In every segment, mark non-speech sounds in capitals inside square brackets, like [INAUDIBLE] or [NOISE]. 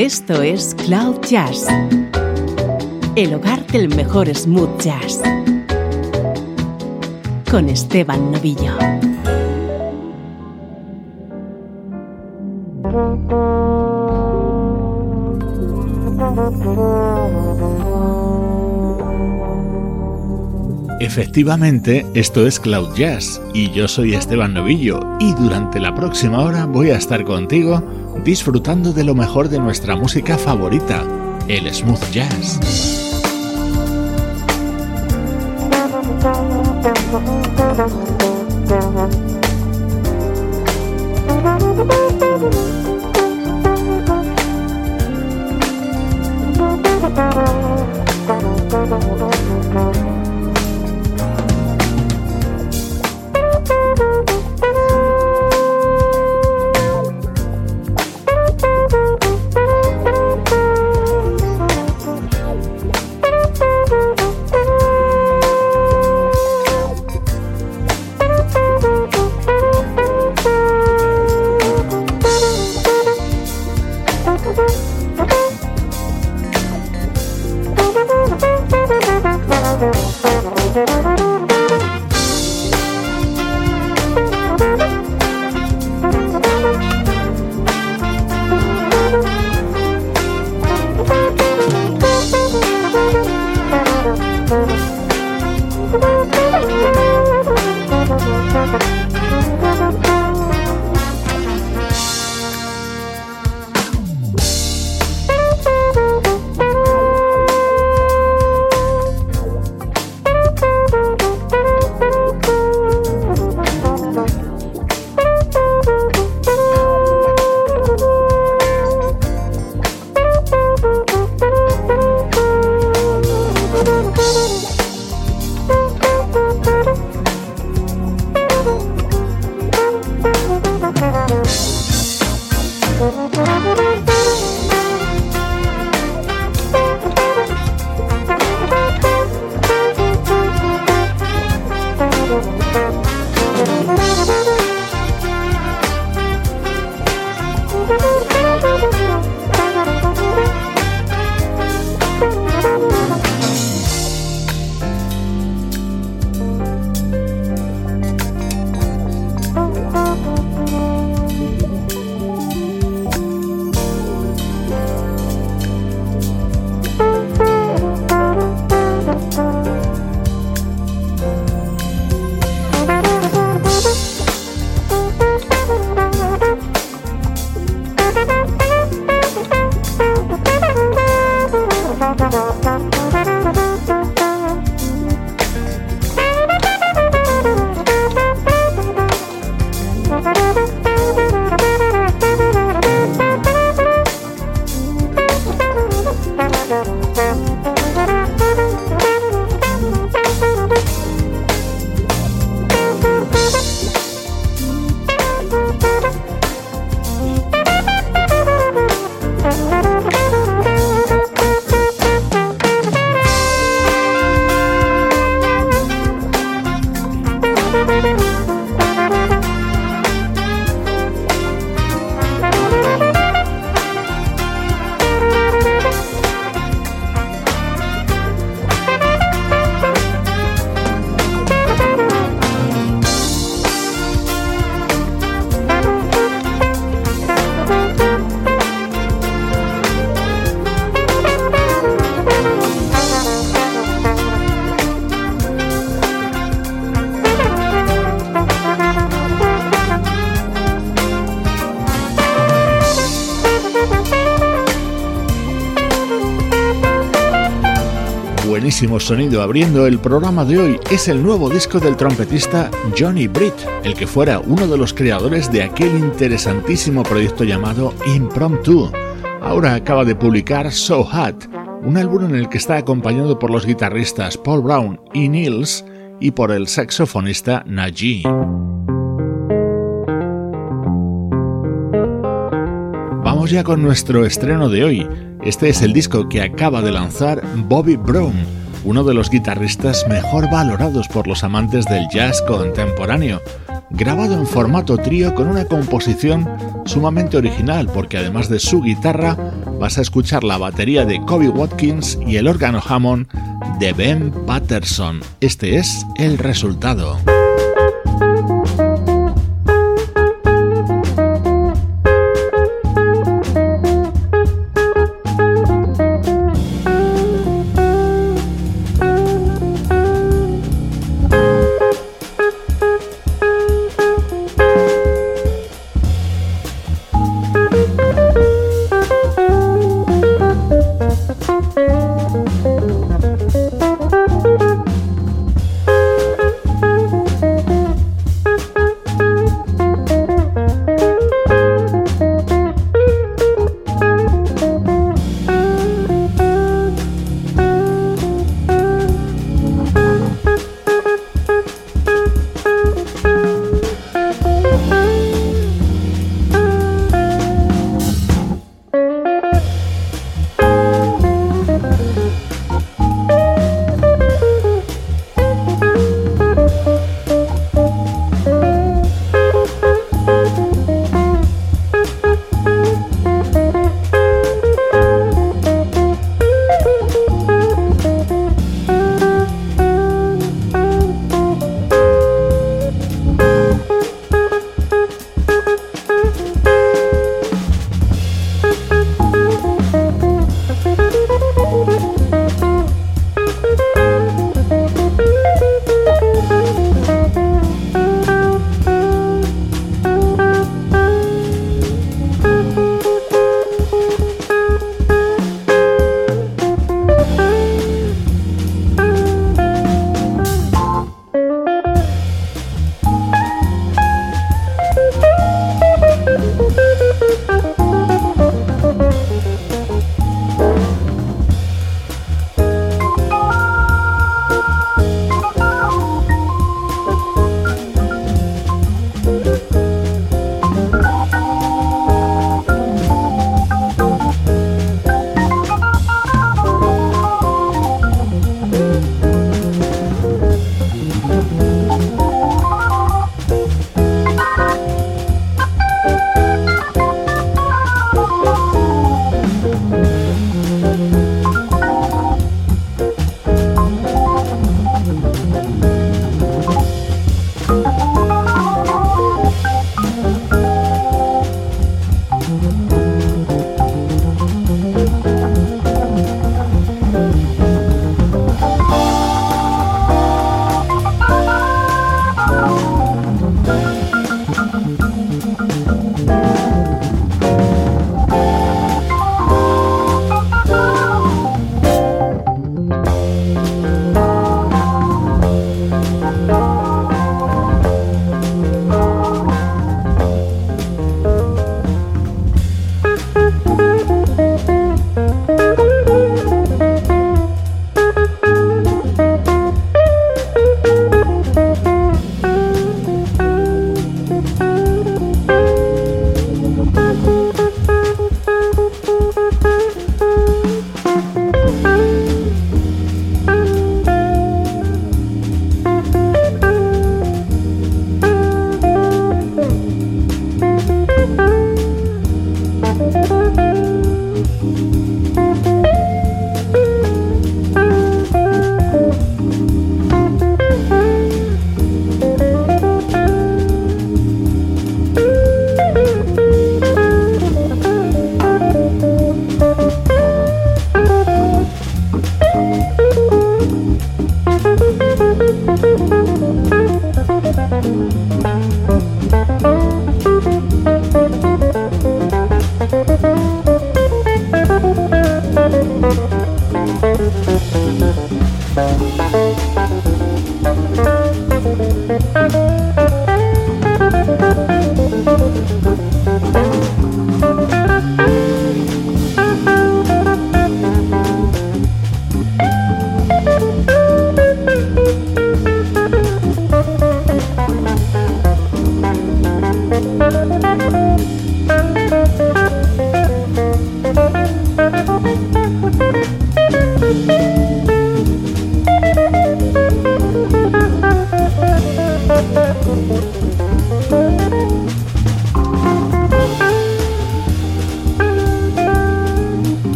Esto es Cloud Jazz, el hogar del mejor smooth jazz, con Esteban Novillo. Efectivamente, esto es Cloud Jazz y yo soy Esteban Novillo y durante la próxima hora voy a estar contigo disfrutando de lo mejor de nuestra música favorita, el smooth jazz. [LAUGHS] sonido abriendo el programa de hoy es el nuevo disco del trompetista Johnny Britt, el que fuera uno de los creadores de aquel interesantísimo proyecto llamado Impromptu. Ahora acaba de publicar So Hot, un álbum en el que está acompañado por los guitarristas Paul Brown y Nils y por el saxofonista Najee. Vamos ya con nuestro estreno de hoy. Este es el disco que acaba de lanzar Bobby Brown uno de los guitarristas mejor valorados por los amantes del jazz contemporáneo. grabado en formato trío con una composición sumamente original porque además de su guitarra vas a escuchar la batería de Kobe Watkins y el órgano Hammond de Ben Patterson. Este es el resultado.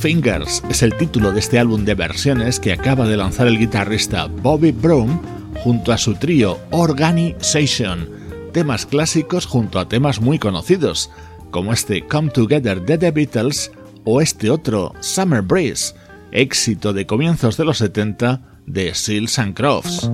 Fingers es el título de este álbum de versiones que acaba de lanzar el guitarrista Bobby Brown junto a su trío Organization, temas clásicos junto a temas muy conocidos, como este Come Together de The Beatles o este otro Summer Breeze, éxito de comienzos de los 70 de Seals and Crofts.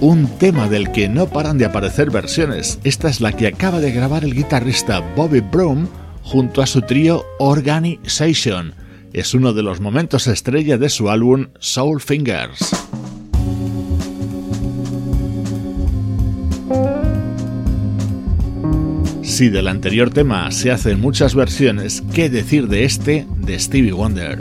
Un tema del que no paran de aparecer versiones. Esta es la que acaba de grabar el guitarrista Bobby Broom junto a su trío Organization. Es uno de los momentos estrella de su álbum Soul Fingers. Si del anterior tema se hacen muchas versiones, ¿qué decir de este de Stevie Wonder?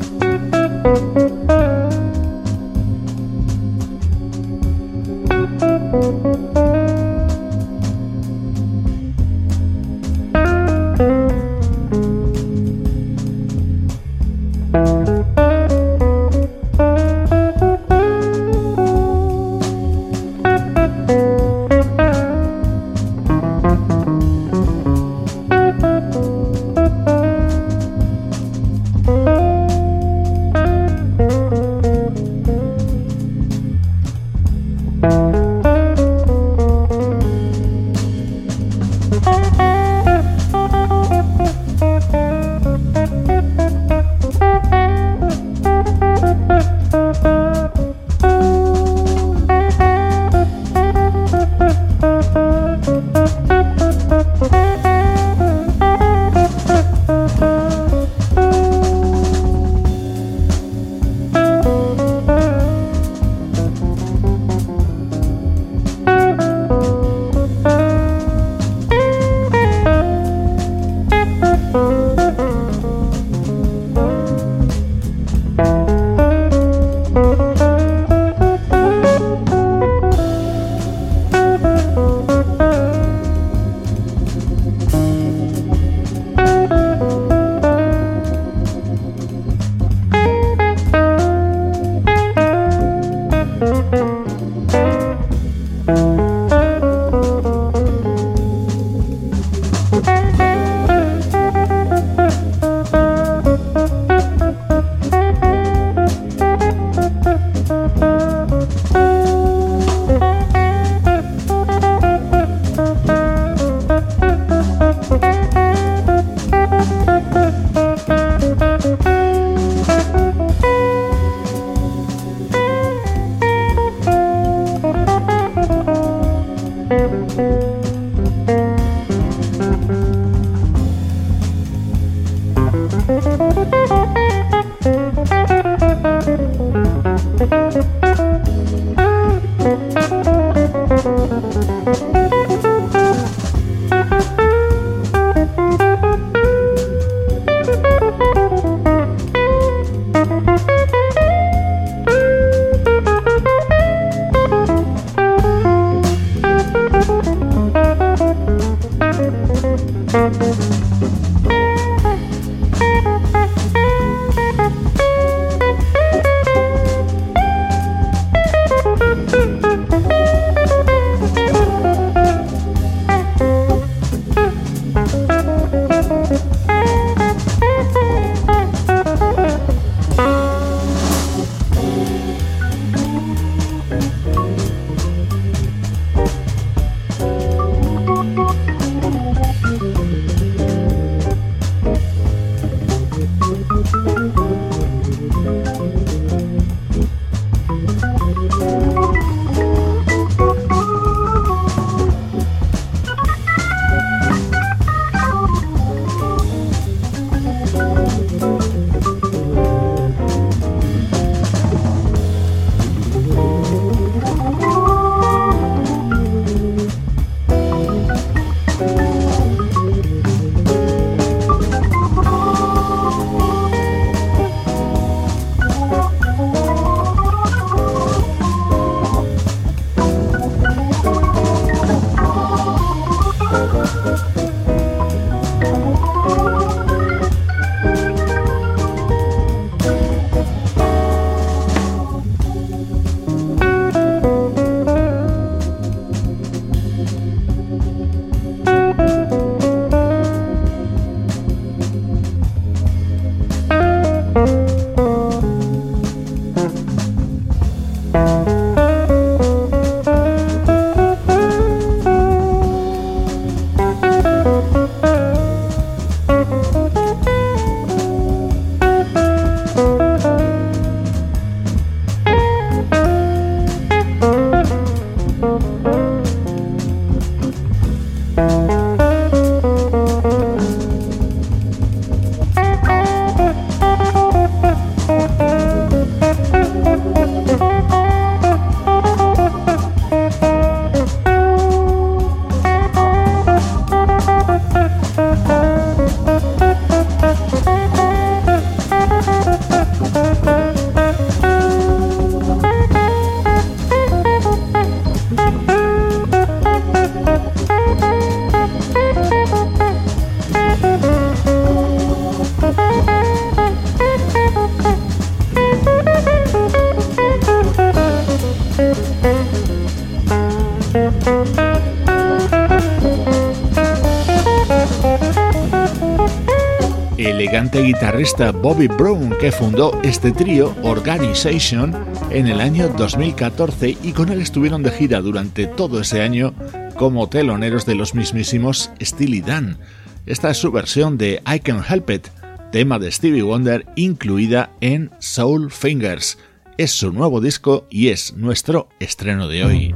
Elegante guitarrista Bobby Brown que fundó este trío Organization en el año 2014 y con él estuvieron de gira durante todo ese año como teloneros de los mismísimos Steely Dan. Esta es su versión de I Can Help It, tema de Stevie Wonder incluida en Soul Fingers. Es su nuevo disco y es nuestro estreno de hoy.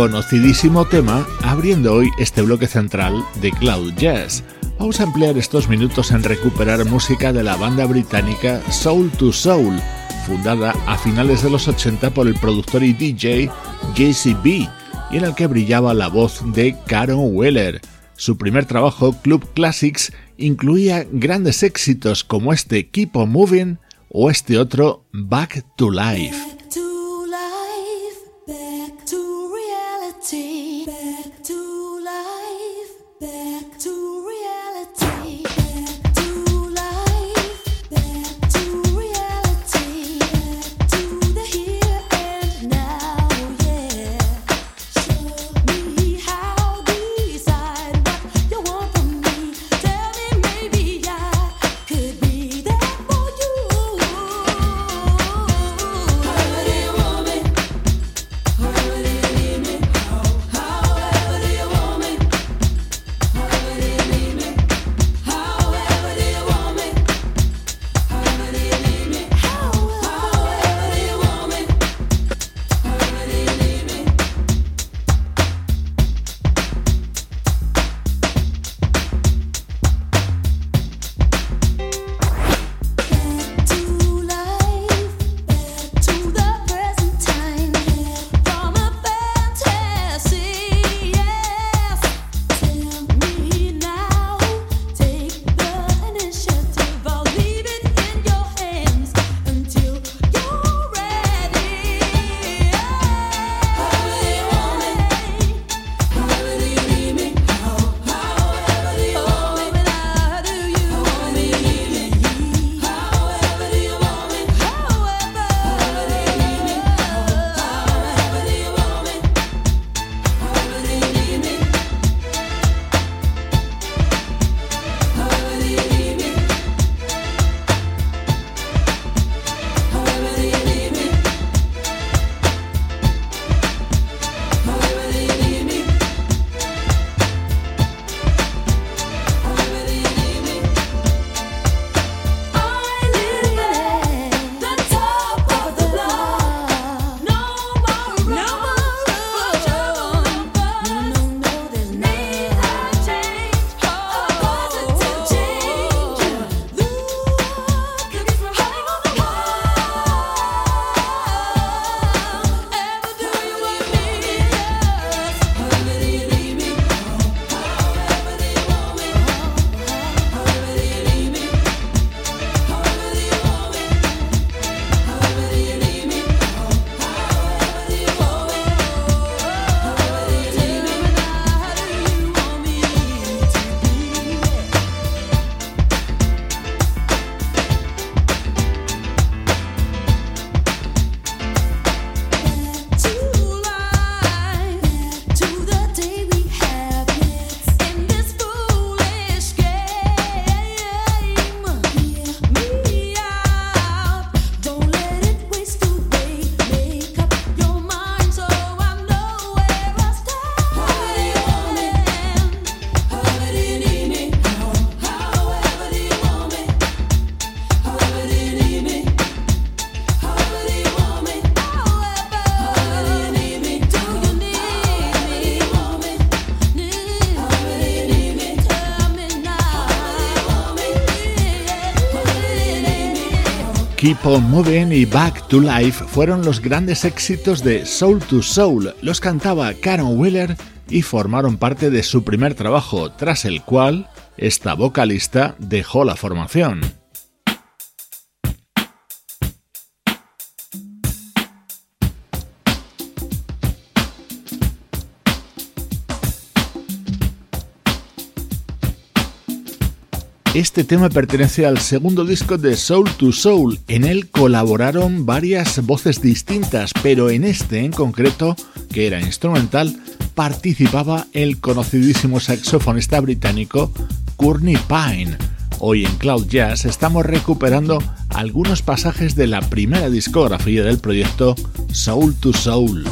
Conocidísimo tema abriendo hoy este bloque central de Cloud Jazz. Vamos a emplear estos minutos en recuperar música de la banda británica Soul to Soul, fundada a finales de los 80 por el productor y DJ JCB, y en el que brillaba la voz de Karen Weller. Su primer trabajo, Club Classics, incluía grandes éxitos como este Keep on Moving o este otro Back to Life. Keep On Moving y Back to Life fueron los grandes éxitos de Soul to Soul. Los cantaba Karen Wheeler y formaron parte de su primer trabajo, tras el cual esta vocalista dejó la formación. Este tema pertenece al segundo disco de Soul to Soul. En él colaboraron varias voces distintas, pero en este en concreto, que era instrumental, participaba el conocidísimo saxofonista británico Courtney Pine. Hoy en Cloud Jazz estamos recuperando algunos pasajes de la primera discografía del proyecto Soul to Soul.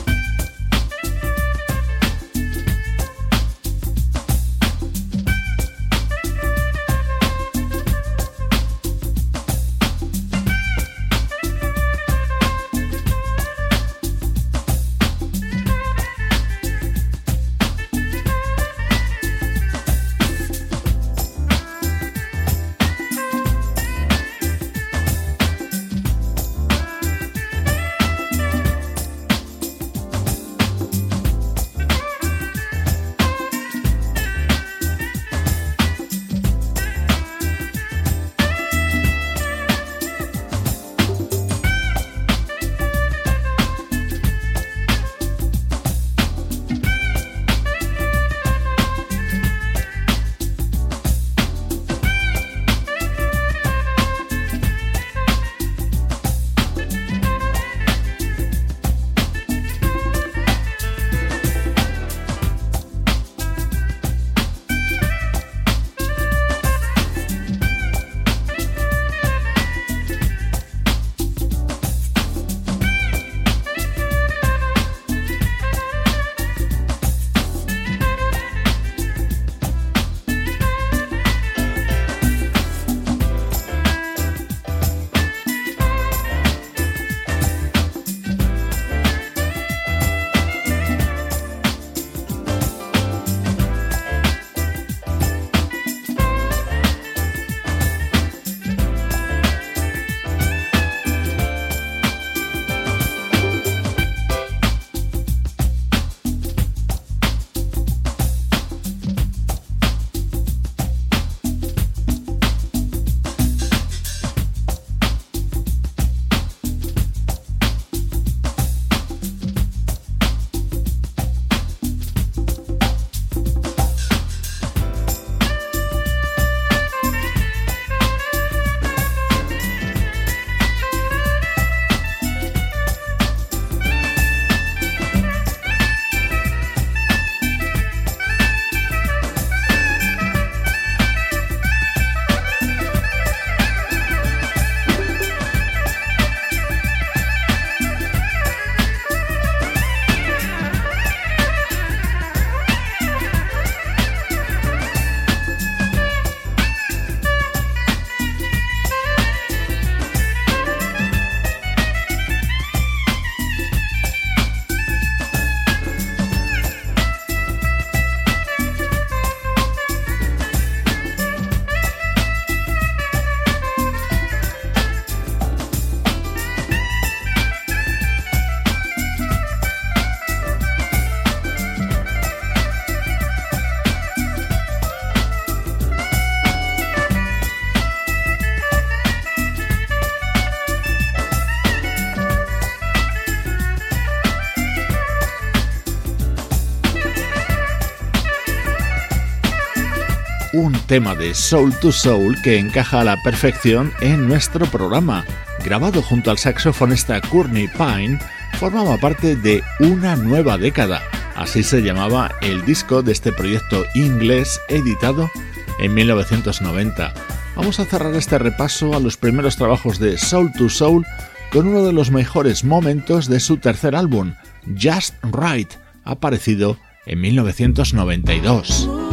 Tema de Soul to Soul que encaja a la perfección en nuestro programa. Grabado junto al saxofonista Courtney Pine, formaba parte de Una nueva década. Así se llamaba el disco de este proyecto inglés editado en 1990. Vamos a cerrar este repaso a los primeros trabajos de Soul to Soul con uno de los mejores momentos de su tercer álbum, Just Right, aparecido en 1992.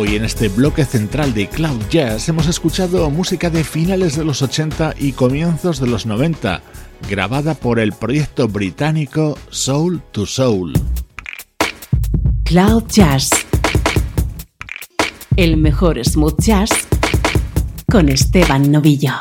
Hoy en este bloque central de Cloud Jazz hemos escuchado música de finales de los 80 y comienzos de los 90, grabada por el proyecto británico Soul to Soul. Cloud Jazz el mejor smooth jazz con Esteban Novillo.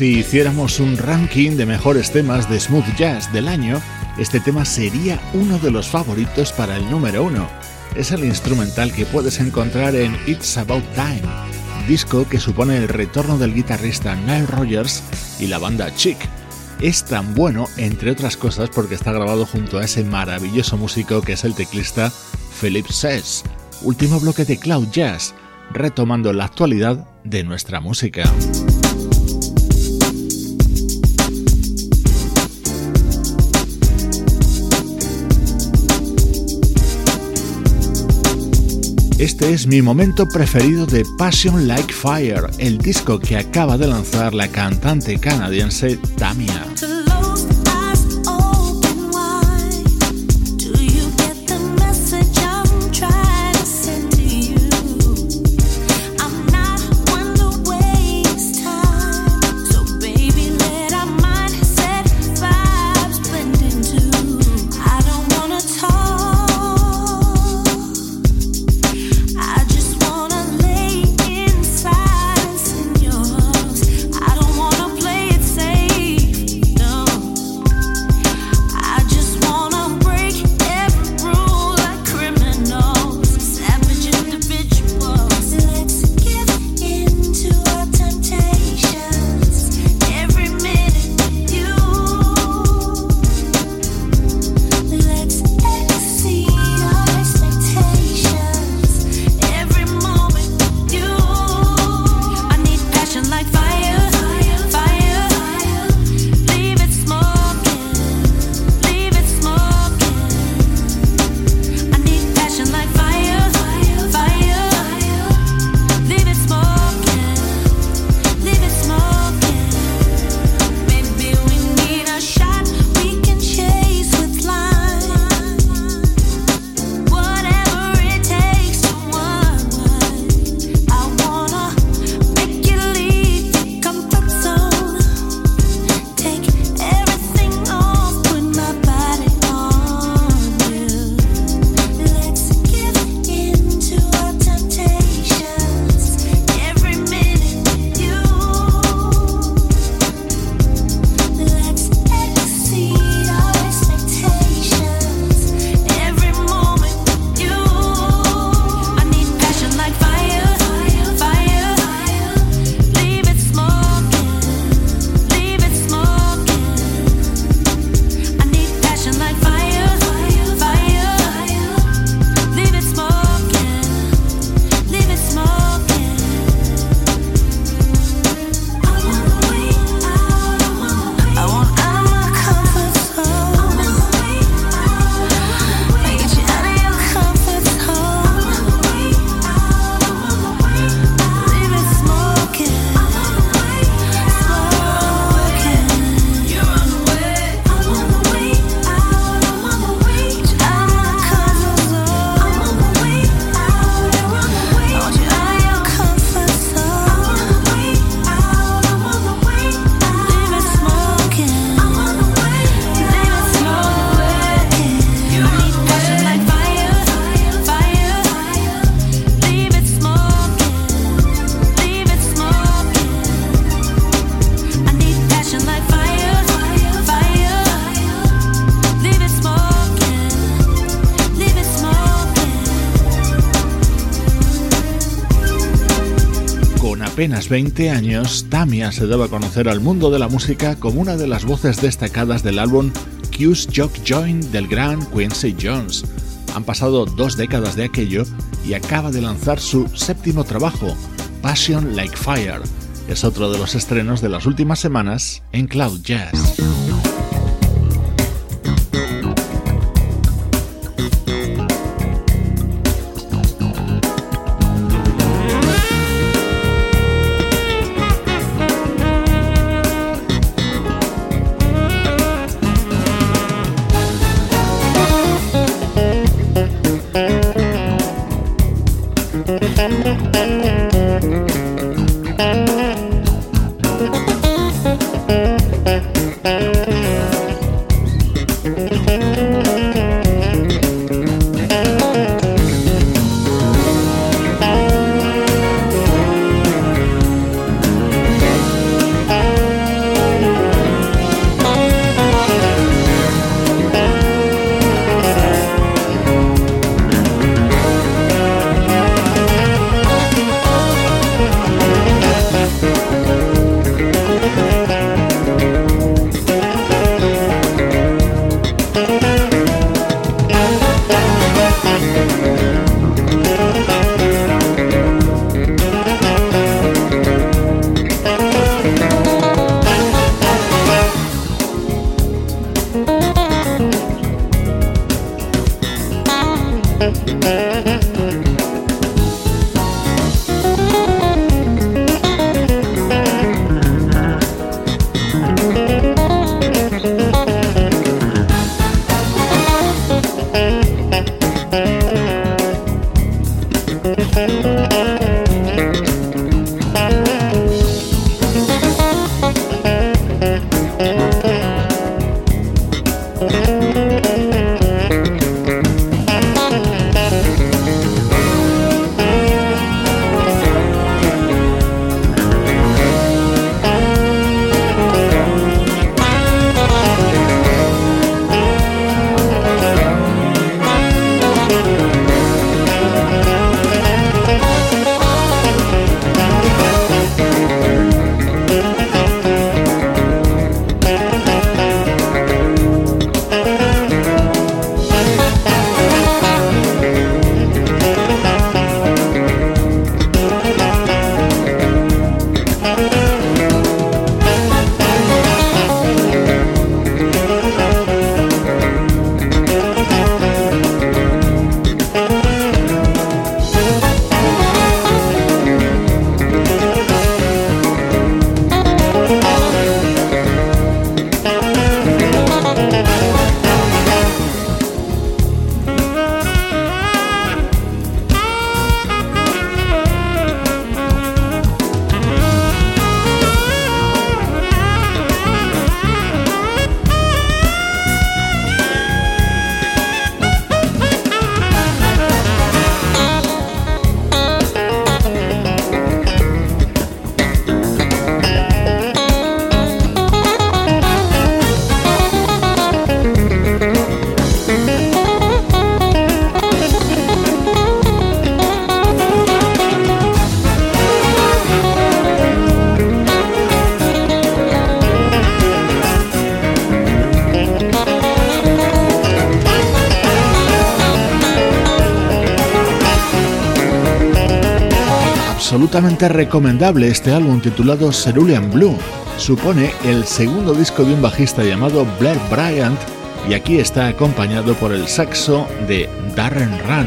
Si hiciéramos un ranking de mejores temas de smooth jazz del año, este tema sería uno de los favoritos para el número uno. Es el instrumental que puedes encontrar en It's About Time, disco que supone el retorno del guitarrista Nile Rogers y la banda Chic. Es tan bueno, entre otras cosas, porque está grabado junto a ese maravilloso músico que es el teclista Philip Sess. Último bloque de Cloud Jazz, retomando la actualidad de nuestra música. Este es mi momento preferido de Passion Like Fire, el disco que acaba de lanzar la cantante canadiense Tamia. Apenas 20 años, Tamia se debe conocer al mundo de la música como una de las voces destacadas del álbum Q's Jock Join del gran Quincy Jones. Han pasado dos décadas de aquello y acaba de lanzar su séptimo trabajo, Passion Like Fire. Es otro de los estrenos de las últimas semanas en Cloud Jazz. Absolutamente recomendable este álbum titulado Cerulean Blue. Supone el segundo disco de un bajista llamado Blair Bryant y aquí está acompañado por el saxo de Darren Run.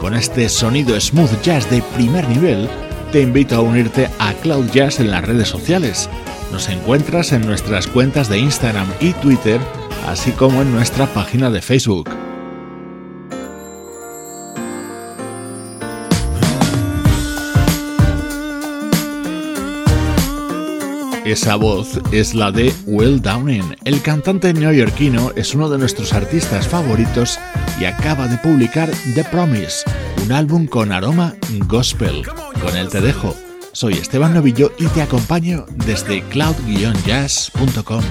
Con este sonido smooth jazz de primer nivel, te invito a unirte a Cloud Jazz en las redes sociales. Nos encuentras en nuestras cuentas de Instagram y Twitter, así como en nuestra página de Facebook. Esa voz es la de Will Downing. El cantante neoyorquino es uno de nuestros artistas favoritos y acaba de publicar The Promise, un álbum con aroma gospel. Con él te dejo. Soy Esteban Novillo y te acompaño desde cloud-jazz.com.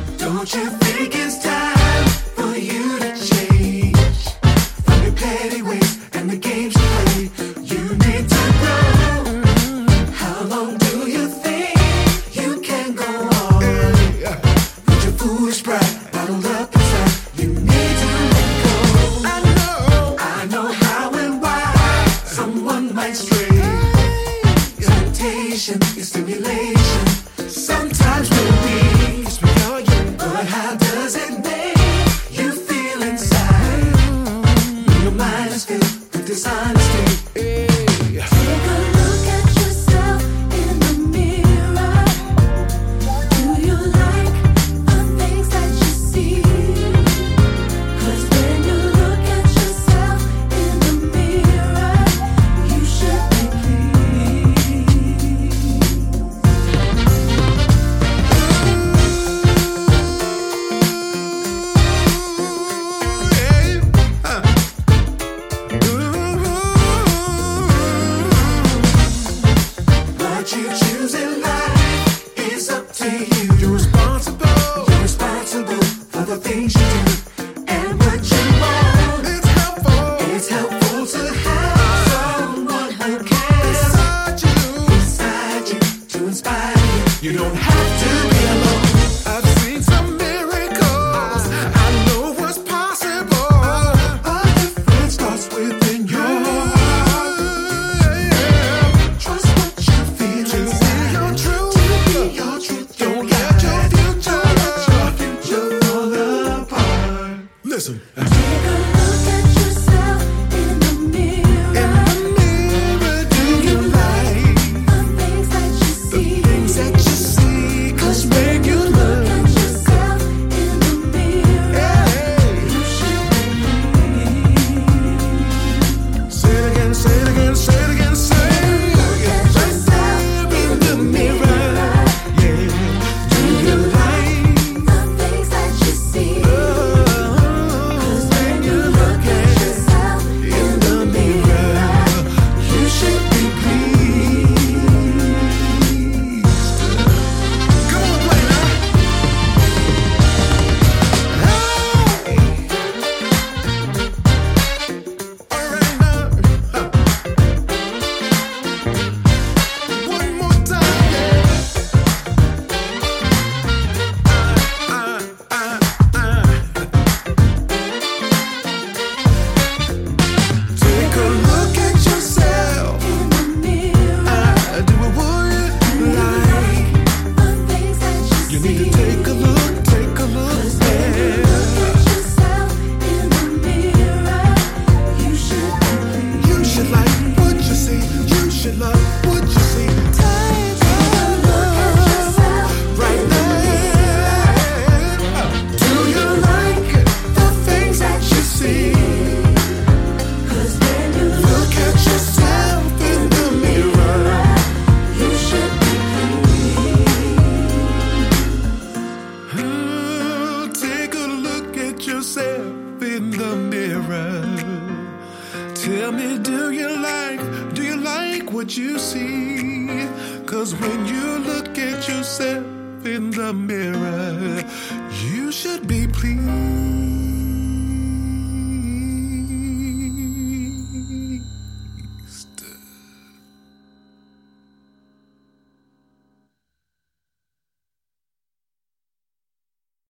mind straight. Temptation, it's stimulation. Sometimes we're weak, it's we are but I have.